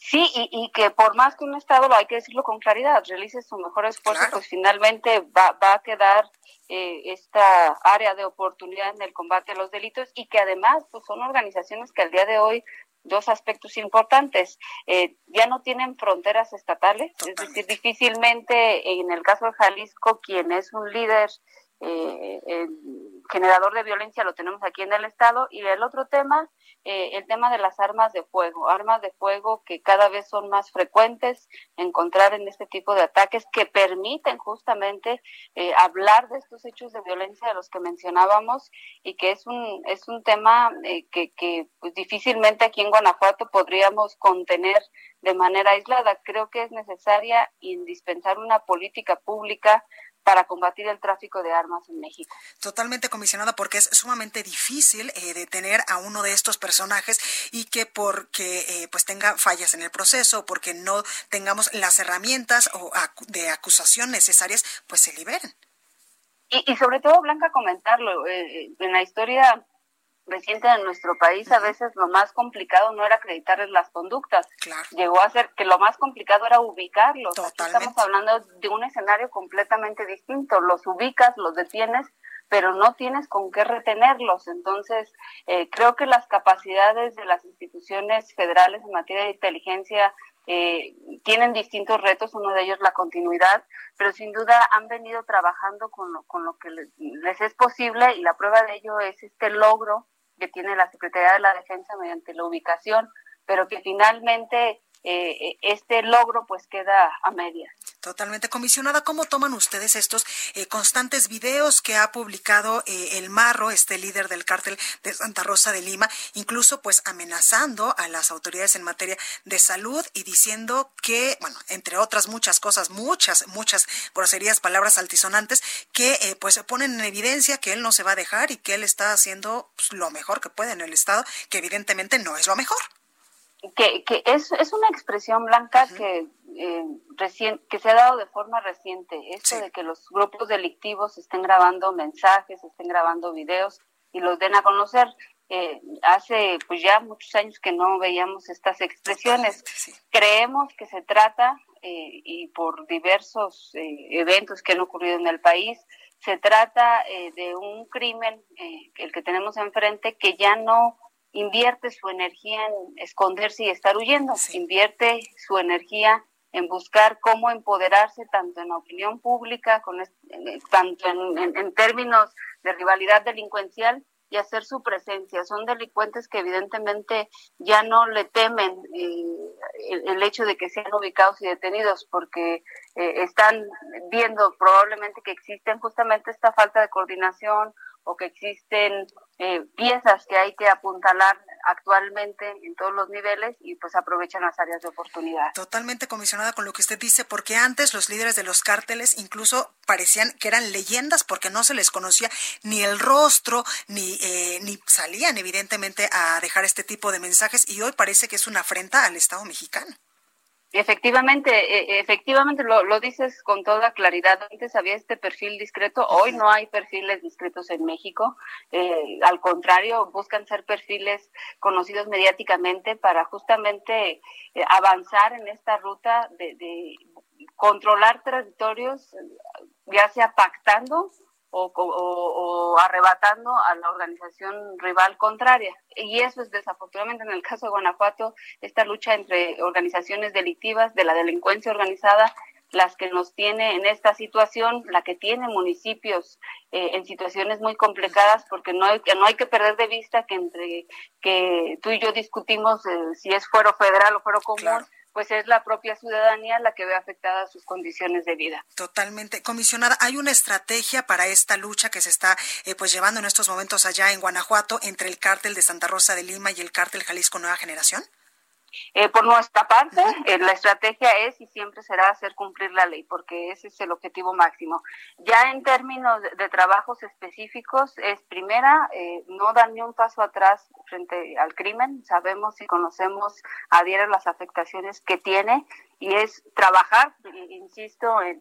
Sí, y, y, que por más que un Estado, lo hay que decirlo con claridad, realice su mejor esfuerzo, pues finalmente va, va a quedar eh, esta área de oportunidad en el combate a los delitos y que además pues, son organizaciones que al día de hoy dos aspectos importantes. Eh, ya no tienen fronteras estatales, es decir, difícilmente en el caso de Jalisco, quien es un líder eh, generador de violencia lo tenemos aquí en el estado y el otro tema eh, el tema de las armas de fuego armas de fuego que cada vez son más frecuentes encontrar en este tipo de ataques que permiten justamente eh, hablar de estos hechos de violencia de los que mencionábamos y que es un es un tema eh, que, que pues, difícilmente aquí en Guanajuato podríamos contener de manera aislada. Creo que es necesaria indispensar una política pública para combatir el tráfico de armas en México. Totalmente comisionada porque es sumamente difícil eh, detener a uno de estos personajes y que porque eh, pues tenga fallas en el proceso, porque no tengamos las herramientas o de acusación necesarias, pues se liberen. Y, y sobre todo, Blanca, comentarlo, eh, en la historia reciente de nuestro país, a veces lo más complicado no era acreditarles las conductas. Llegó a ser que lo más complicado era ubicarlos. estamos hablando de un escenario completamente distinto. Los ubicas, los detienes, pero no tienes con qué retenerlos. Entonces, eh, creo que las capacidades de las instituciones federales en materia de inteligencia eh, tienen distintos retos, uno de ellos la continuidad, pero sin duda han venido trabajando con lo, con lo que les, les es posible y la prueba de ello es este logro que tiene la Secretaría de la Defensa mediante la ubicación, pero que finalmente eh, este logro pues queda a media. Totalmente comisionada. ¿Cómo toman ustedes estos eh, constantes videos que ha publicado eh, el Marro, este líder del cártel de Santa Rosa de Lima, incluso pues amenazando a las autoridades en materia de salud y diciendo que, bueno, entre otras muchas cosas, muchas, muchas groserías, palabras altisonantes, que pues ponen en evidencia que él no se va a dejar y que él está haciendo pues, lo mejor que puede en el Estado, que evidentemente no es lo mejor que, que es, es una expresión blanca que, eh, que se ha dado de forma reciente, esto de que los grupos delictivos estén grabando mensajes, estén grabando videos y los den a conocer. Eh, hace pues ya muchos años que no veíamos estas expresiones. Creemos que se trata, eh, y por diversos eh, eventos que han ocurrido en el país, se trata de un crimen, el que tenemos enfrente, que ya no invierte su energía en esconderse y estar huyendo, invierte su energía en buscar cómo empoderarse tanto en la opinión pública, con, tanto en, términos de rivalidad delincuencial y hacer su presencia. Son delincuentes que evidentemente ya no le temen eh, el, hecho de que sean ubicados y detenidos porque eh, están viendo probablemente que existen justamente esta falta de coordinación o que existen eh, piezas que hay que apuntalar actualmente en todos los niveles y pues aprovechan las áreas de oportunidad. Totalmente comisionada con lo que usted dice, porque antes los líderes de los cárteles incluso parecían que eran leyendas porque no se les conocía ni el rostro, ni, eh, ni salían evidentemente a dejar este tipo de mensajes y hoy parece que es una afrenta al Estado mexicano. Efectivamente, e, efectivamente lo, lo, dices con toda claridad. Antes había este perfil discreto, hoy no hay perfiles discretos en México. Eh, al contrario, buscan ser perfiles conocidos mediáticamente para justamente eh, avanzar en esta ruta de, de controlar territorios, ya sea pactando o, arrebatando a la organización rival contraria. Y eso es desafortunadamente en el caso de Guanajuato, esta lucha entre organizaciones delictivas de la delincuencia organizada las que nos tiene en esta situación, la que tiene municipios eh, en situaciones muy complicadas, porque no hay, no hay que perder de vista que entre que tú y yo discutimos eh, si es fuero federal o fuero común, pues es la propia ciudadanía la que ve afectadas sus condiciones de vida. Totalmente. Comisionada, ¿hay una estrategia para esta lucha que se está eh, pues llevando en estos momentos allá en Guanajuato entre el cártel de Santa Rosa de Lima y el cártel Jalisco Nueva Generación? Eh, por nuestra parte, eh, la estrategia es y siempre será hacer cumplir la ley, porque ese es el objetivo máximo. Ya en términos de, trabajos específicos, es primera, eh, no dar ni un paso atrás frente al crimen. Sabemos y conocemos a diario las afectaciones que tiene y es trabajar, insisto, en,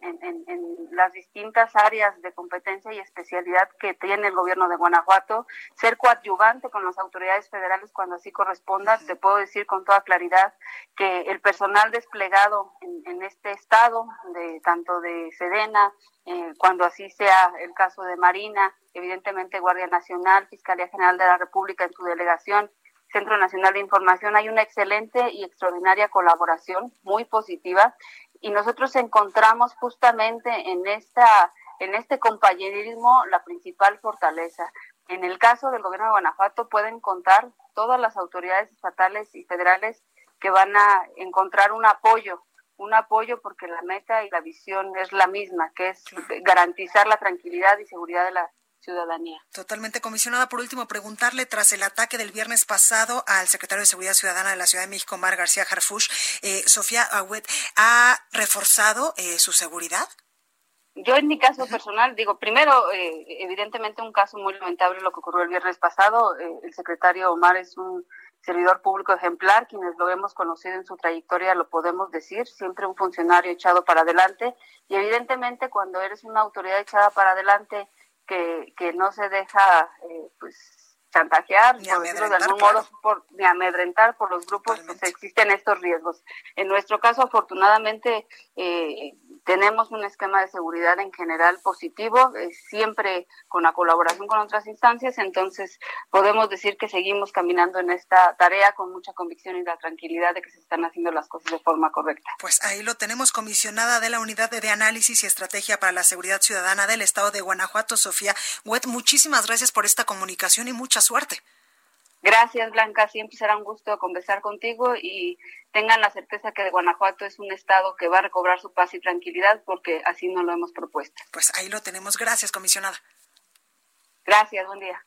las distintas áreas de competencia y especialidad que tiene el gobierno de Guanajuato, ser coadyuvante con las autoridades federales cuando así corresponda. Te puedo decir con toda claridad que el personal desplegado en, este estado, de tanto de Sedena, eh, cuando así sea el caso de Marina, evidentemente Guardia Nacional, Fiscalía General de la República en su delegación, Centro Nacional de Información, hay una excelente y extraordinaria colaboración, muy positiva, y nosotros encontramos justamente en esta en este compañerismo la principal fortaleza. En el caso del gobierno de Guanajuato pueden contar todas las autoridades estatales y federales que van a encontrar un apoyo, un apoyo porque la meta y la visión es la misma, que es garantizar la tranquilidad y seguridad de la ciudadanía. Totalmente comisionada. Por último, preguntarle, tras el ataque del viernes pasado al secretario de Seguridad Ciudadana de la Ciudad de México, Mar García Harfush, eh, Sofía Agüet, ¿ha reforzado eh, su seguridad? yo en mi caso personal, digo, primero, eh, evidentemente un caso muy lamentable lo que ocurrió el viernes pasado. Eh, el secretario Omar es un servidor público ejemplar, quienes lo hemos conocido en su trayectoria lo podemos decir, siempre un funcionario echado para adelante y evidentemente cuando eres una autoridad echada para adelante que, que no se deja eh, pues chantajear, por decirlo de algún modo, por, ni amedrentar por los grupos, pues existen estos riesgos. En nuestro caso, afortunadamente, eh, tenemos un esquema de seguridad en general positivo, eh, siempre con la colaboración con otras instancias, entonces podemos decir que seguimos caminando en esta tarea con mucha convicción y la tranquilidad de que se están haciendo las cosas de forma correcta. Pues ahí lo tenemos, comisionada de la Unidad de Análisis y Estrategia para la Seguridad Ciudadana del Estado de Guanajuato, Sofía Huet. Muchísimas gracias por esta comunicación y mucha suerte. Gracias, Blanca. Siempre será un gusto conversar contigo y tengan la certeza que de Guanajuato es un estado que va a recobrar su paz y tranquilidad porque así nos lo hemos propuesto. Pues ahí lo tenemos. Gracias, comisionada. Gracias, buen día.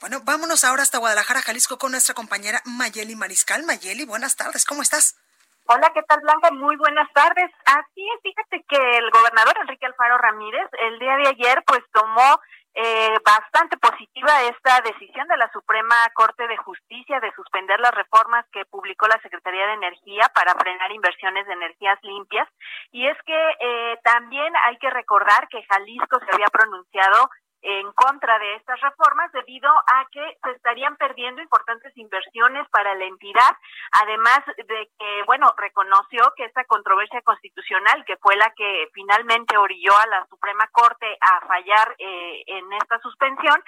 Bueno, vámonos ahora hasta Guadalajara, Jalisco, con nuestra compañera Mayeli Mariscal. Mayeli, buenas tardes, ¿cómo estás? Hola, ¿qué tal Blanca? Muy buenas tardes. Así es, fíjate que el gobernador Enrique Alfaro Ramírez el día de ayer pues tomó eh, bastante positiva esta decisión de la Suprema Corte de Justicia de suspender las reformas que publicó la Secretaría de Energía para frenar inversiones de energías limpias. Y es que eh, también hay que recordar que Jalisco se había pronunciado en contra de estas reformas debido a que se estarían perdiendo importantes inversiones para la entidad, además de que, bueno, reconoció que esta controversia constitucional, que fue la que finalmente orilló a la Suprema Corte a fallar eh, en esta suspensión,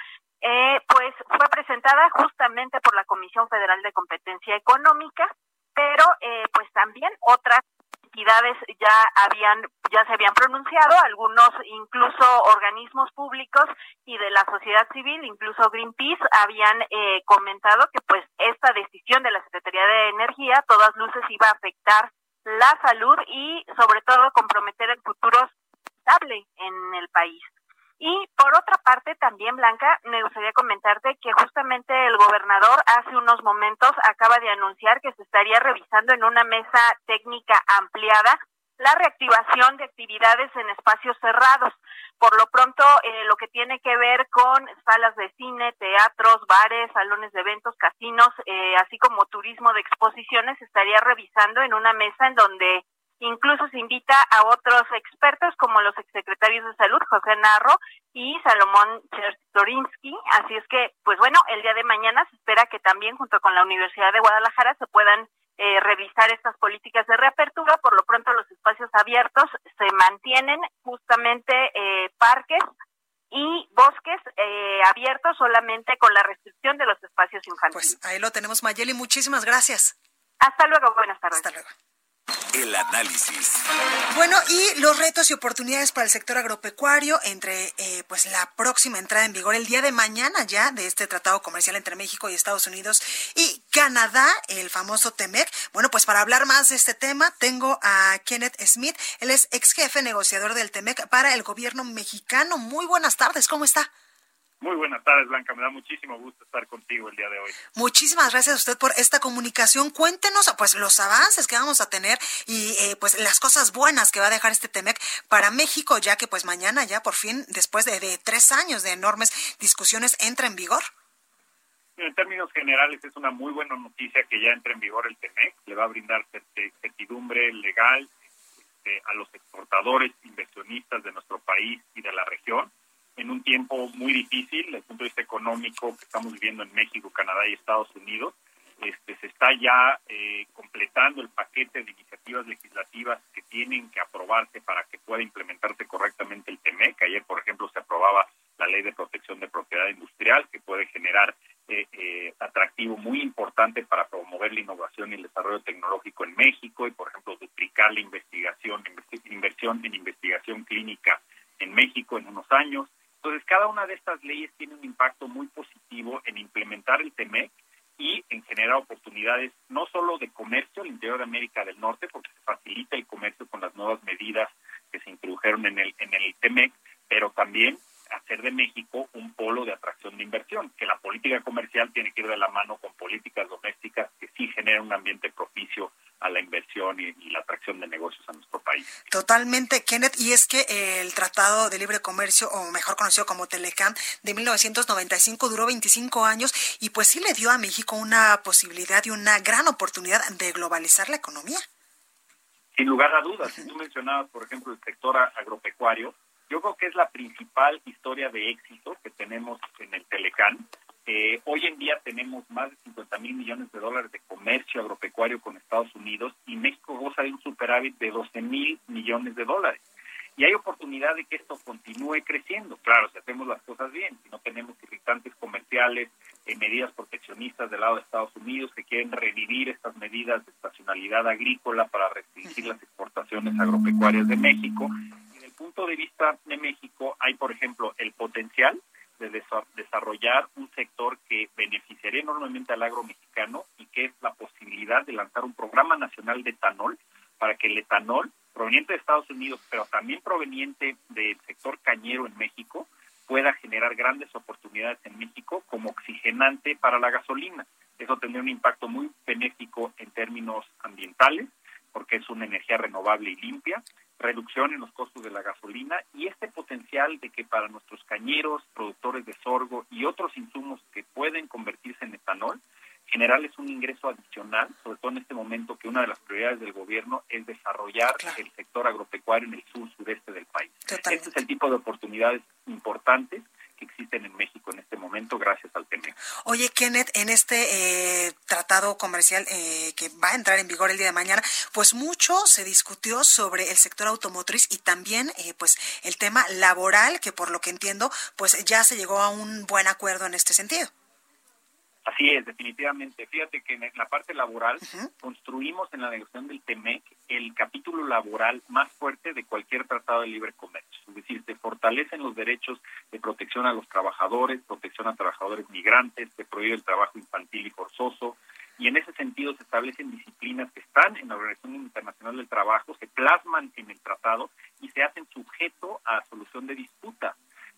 eh, pues fue presentada justamente por la Comisión Federal de Competencia Económica, pero eh, pues también otras entidades ya habían ya se habían pronunciado, algunos incluso organismos públicos y de la sociedad civil, incluso Greenpeace habían eh, comentado que pues esta decisión de la Secretaría de Energía todas luces iba a afectar la salud y sobre todo comprometer el futuro estable en el país. Y por otra parte, también, Blanca, me gustaría comentarte que justamente el gobernador hace unos momentos acaba de anunciar que se estaría revisando en una mesa técnica ampliada la reactivación de actividades en espacios cerrados. Por lo pronto, eh, lo que tiene que ver con salas de cine, teatros, bares, salones de eventos, casinos, eh, así como turismo de exposiciones, estaría revisando en una mesa en donde Incluso se invita a otros expertos como los exsecretarios de salud, José Narro y Salomón Chertorinsky. Así es que, pues bueno, el día de mañana se espera que también junto con la Universidad de Guadalajara se puedan eh, revisar estas políticas de reapertura. Por lo pronto los espacios abiertos se mantienen justamente eh, parques y bosques eh, abiertos solamente con la restricción de los espacios infantiles. Pues ahí lo tenemos, Mayeli. Muchísimas gracias. Hasta luego. Buenas tardes. Hasta luego. El análisis. Bueno, y los retos y oportunidades para el sector agropecuario entre eh, pues la próxima entrada en vigor el día de mañana ya de este tratado comercial entre México y Estados Unidos y Canadá, el famoso TEMEC. Bueno, pues para hablar más de este tema tengo a Kenneth Smith, él es ex jefe negociador del TEMEC para el gobierno mexicano. Muy buenas tardes, ¿cómo está? Muy buenas tardes, Blanca. Me da muchísimo gusto estar contigo el día de hoy. Muchísimas gracias a usted por esta comunicación. Cuéntenos pues los avances que vamos a tener y eh, pues las cosas buenas que va a dejar este TEMEC para México, ya que pues mañana ya por fin, después de, de tres años de enormes discusiones, entra en vigor. En términos generales es una muy buena noticia que ya entre en vigor el TEMEC. Le va a brindar certidumbre legal este, a los exportadores, inversionistas de nuestro país y de la región en un tiempo muy difícil desde el punto de vista económico que estamos viviendo en México, Canadá y Estados Unidos. Este, se está ya eh, completando el paquete de iniciativas legislativas que tienen que aprobarse para que pueda implementarse correctamente el TEMEC. Ayer, por ejemplo, se aprobaba la ley de protección de propiedad industrial que puede generar eh, eh, atractivo muy importante para promover la innovación y el desarrollo tecnológico en México y, por ejemplo, duplicar la investigación, inversión en investigación clínica en México en unos años. Entonces, cada una de estas leyes tiene un impacto muy positivo en implementar el TEMEC y en generar oportunidades no solo de comercio al interior de América del Norte, porque se facilita el comercio con las nuevas medidas que se introdujeron en el, en el TEMEC, pero también hacer de México un polo de atracción de inversión, que la política comercial tiene que ir de la mano con políticas domésticas que sí generen un ambiente propicio a la inversión inversión y, y la atracción de negocios a nuestro país. Totalmente, Kenneth. Y es que el Tratado de Libre Comercio, o mejor conocido como Telecam, de 1995 duró 25 años y pues sí le dio a México una posibilidad y una gran oportunidad de globalizar la economía. Sin lugar a dudas, si tú mencionabas, por ejemplo, el sector agropecuario, yo creo que es la principal historia de éxito que tenemos en el Telecán. Eh, hoy en día tenemos más de 50 mil millones de dólares de comercio agropecuario con Estados Unidos y México goza de un superávit de 12 mil millones de dólares. Y hay oportunidad de que esto continúe creciendo. Claro, si hacemos las cosas bien, si no tenemos irritantes comerciales, eh, medidas proteccionistas del lado de Estados Unidos que quieren revivir estas medidas de estacionalidad agrícola para restringir las exportaciones agropecuarias de México. Y desde el punto de vista de México hay, por ejemplo, el potencial de desa- desarrollar un sector que beneficiaría enormemente al agro mexicano y que es la posibilidad de lanzar un programa nacional de etanol para que el etanol proveniente de Estados Unidos, pero también proveniente del sector cañero en México, pueda generar grandes oportunidades en México como oxigenante para la gasolina. Eso tendría un impacto muy benéfico en términos ambientales, porque es una energía renovable y limpia, reducción en los costos de la gasolina y este potencial de que para nuestros cañeros, productores de sorgo y otros insumos que pueden convertirse en etanol, generarles un ingreso adicional, sobre todo en este momento que una de las prioridades del gobierno es desarrollar el sector agropecuario en el sur sureste del país. Este es el tipo de oportunidades importantes que existen en México en este momento gracias al TEMEC. Oye, Kenneth, en este eh, tratado comercial eh, que va a entrar en vigor el día de mañana, pues mucho se discutió sobre el sector automotriz y también eh, pues el tema laboral, que por lo que entiendo, pues ya se llegó a un buen acuerdo en este sentido. Así es, definitivamente. Fíjate que en la parte laboral construimos en la negociación del TEMEC el capítulo laboral más fuerte de cualquier tratado de libre comercio. Es decir, se fortalecen los derechos de protección a los trabajadores, protección a trabajadores migrantes, se prohíbe el trabajo infantil y forzoso. Y en ese sentido se establecen disciplinas que están en la Organización Internacional del Trabajo, se plasman en el tratado y se hacen sujeto a solución de disputa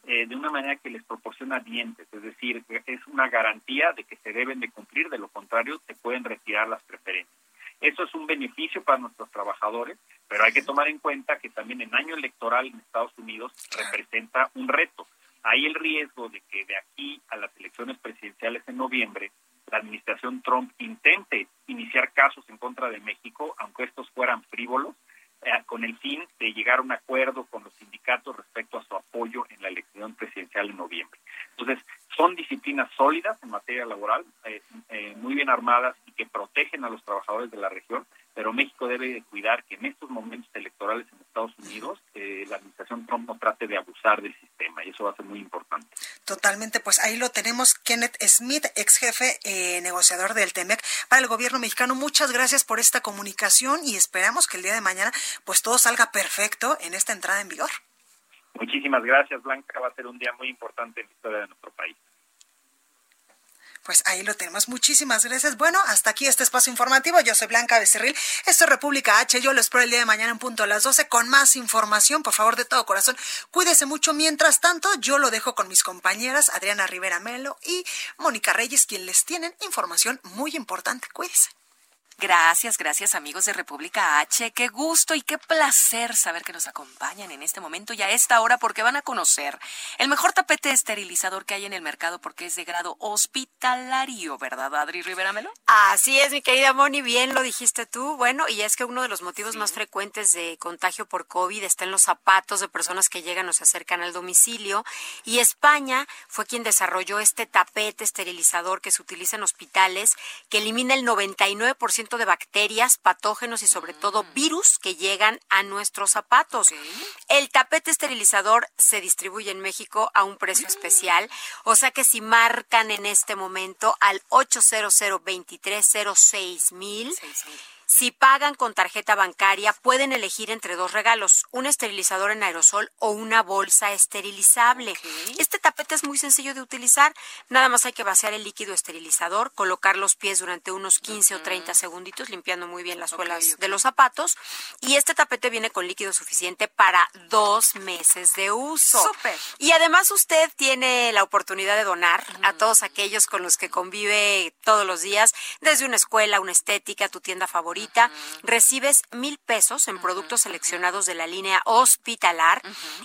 eh, de una manera que les proporciona dientes, es decir, es una garantía de que se deben de cumplir, de lo contrario se pueden retirar las preferencias. Eso es un beneficio para nuestros trabajadores, pero hay que tomar en cuenta que también en año electoral en Estados Unidos representa un reto. Hay el riesgo de que de aquí a las elecciones presidenciales en noviembre, la administración Trump intente iniciar casos en contra de México, aunque estos fueran frívolos, eh, con el fin de llegar a un acuerdo con los sindicatos respecto a su apoyo en la elección presidencial en noviembre. Entonces, son disciplinas sólidas en materia laboral, eh, eh, muy bien armadas y que protegen a los trabajadores de la región, pero México debe de cuidar que en estos momentos electorales en Estados Unidos eh, la administración Trump no trate de abusar del sistema y eso va a ser muy importante. Totalmente, pues ahí lo tenemos, Kenneth Smith, ex jefe eh, negociador del TEMEC para el gobierno mexicano. Muchas gracias por esta comunicación y esperamos que el día de mañana pues todo salga perfecto en esta entrada en vigor. Muchísimas gracias, Blanca. Va a ser un día muy importante en la historia de nuestro país. Pues ahí lo tenemos. Muchísimas gracias. Bueno, hasta aquí este espacio informativo. Yo soy Blanca Becerril. Esto es República H. Yo lo espero el día de mañana en punto a las 12 con más información. Por favor, de todo corazón, cuídese mucho. Mientras tanto, yo lo dejo con mis compañeras Adriana Rivera Melo y Mónica Reyes, quien les tienen información muy importante. Cuídese. Gracias, gracias amigos de República H. Qué gusto y qué placer saber que nos acompañan en este momento y a esta hora porque van a conocer el mejor tapete esterilizador que hay en el mercado porque es de grado hospitalario, ¿verdad, Adri Rivera Melo? Así es, mi querida Moni, bien lo dijiste tú. Bueno, y es que uno de los motivos más frecuentes de contagio por COVID está en los zapatos de personas que llegan o se acercan al domicilio. Y España fue quien desarrolló este tapete esterilizador que se utiliza en hospitales, que elimina el 99% de bacterias, patógenos y sobre todo virus que llegan a nuestros zapatos. El tapete esterilizador se distribuye en México a un precio especial, o sea que si marcan en este momento al 800 2306 mil si pagan con tarjeta bancaria, pueden elegir entre dos regalos, un esterilizador en aerosol o una bolsa esterilizable. Este tapete es muy sencillo de utilizar, nada más hay que vaciar el líquido esterilizador, colocar los pies durante unos 15 o 30 segunditos, limpiando muy bien las suelas de los zapatos, y este tapete viene con líquido suficiente para dos meses de uso. ¡Súper! Y además usted tiene la oportunidad de donar a todos aquellos con los que convive todos los días, desde una escuela, una estética, tu tienda favorita, ahorita, recibes mil pesos en productos seleccionados de la línea hospitalar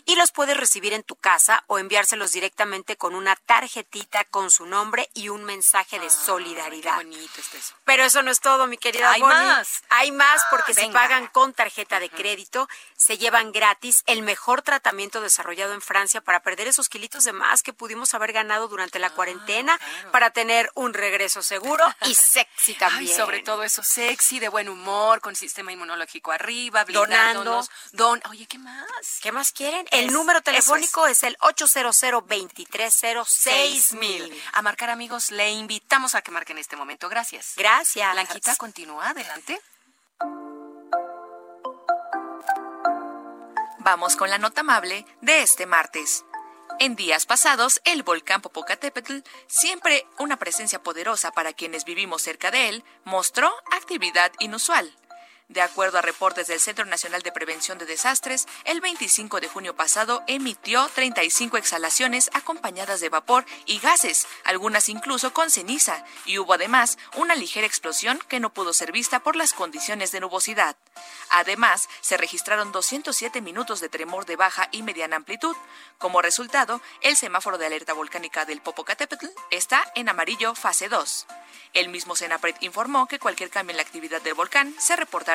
y los puedes recibir en tu casa o enviárselos directamente con una tarjetita con su nombre y un mensaje de solidaridad. bonito está eso. Pero eso no es todo, mi querida Hay Bonnie. más. Hay más porque si venga. pagan con tarjeta de crédito, se llevan gratis el mejor tratamiento desarrollado en Francia para perder esos kilitos de más que pudimos haber ganado durante Ah, la cuarentena, para tener un regreso seguro y sexy también. Ay, sobre todo eso sexy, de buen humor, con sistema inmunológico arriba, Donando. blindándonos. Don, oye, ¿qué más? ¿Qué más quieren? El Es- número telefónico es. el 800 230 6000. A marcar amigos, le invitamos a que marquen en este momento. Gracias. Gracias. Blanquita, continúa, adelante. Vamos con la nota amable de este martes. En días pasados, el volcán Popocatépetl, siempre una presencia poderosa para quienes vivimos cerca de él, mostró actividad inusual. De acuerdo a reportes del Centro Nacional de Prevención de Desastres, el 25 de junio pasado emitió 35 exhalaciones acompañadas de vapor y gases, algunas incluso con ceniza, y hubo además una ligera explosión que no pudo ser vista por las condiciones de nubosidad. Además, se registraron 207 minutos de tremor de baja y mediana amplitud. Como resultado, el semáforo de alerta volcánica del Popocatépetl está en amarillo fase 2. El mismo Senapred informó que cualquier cambio en la actividad del volcán se reportará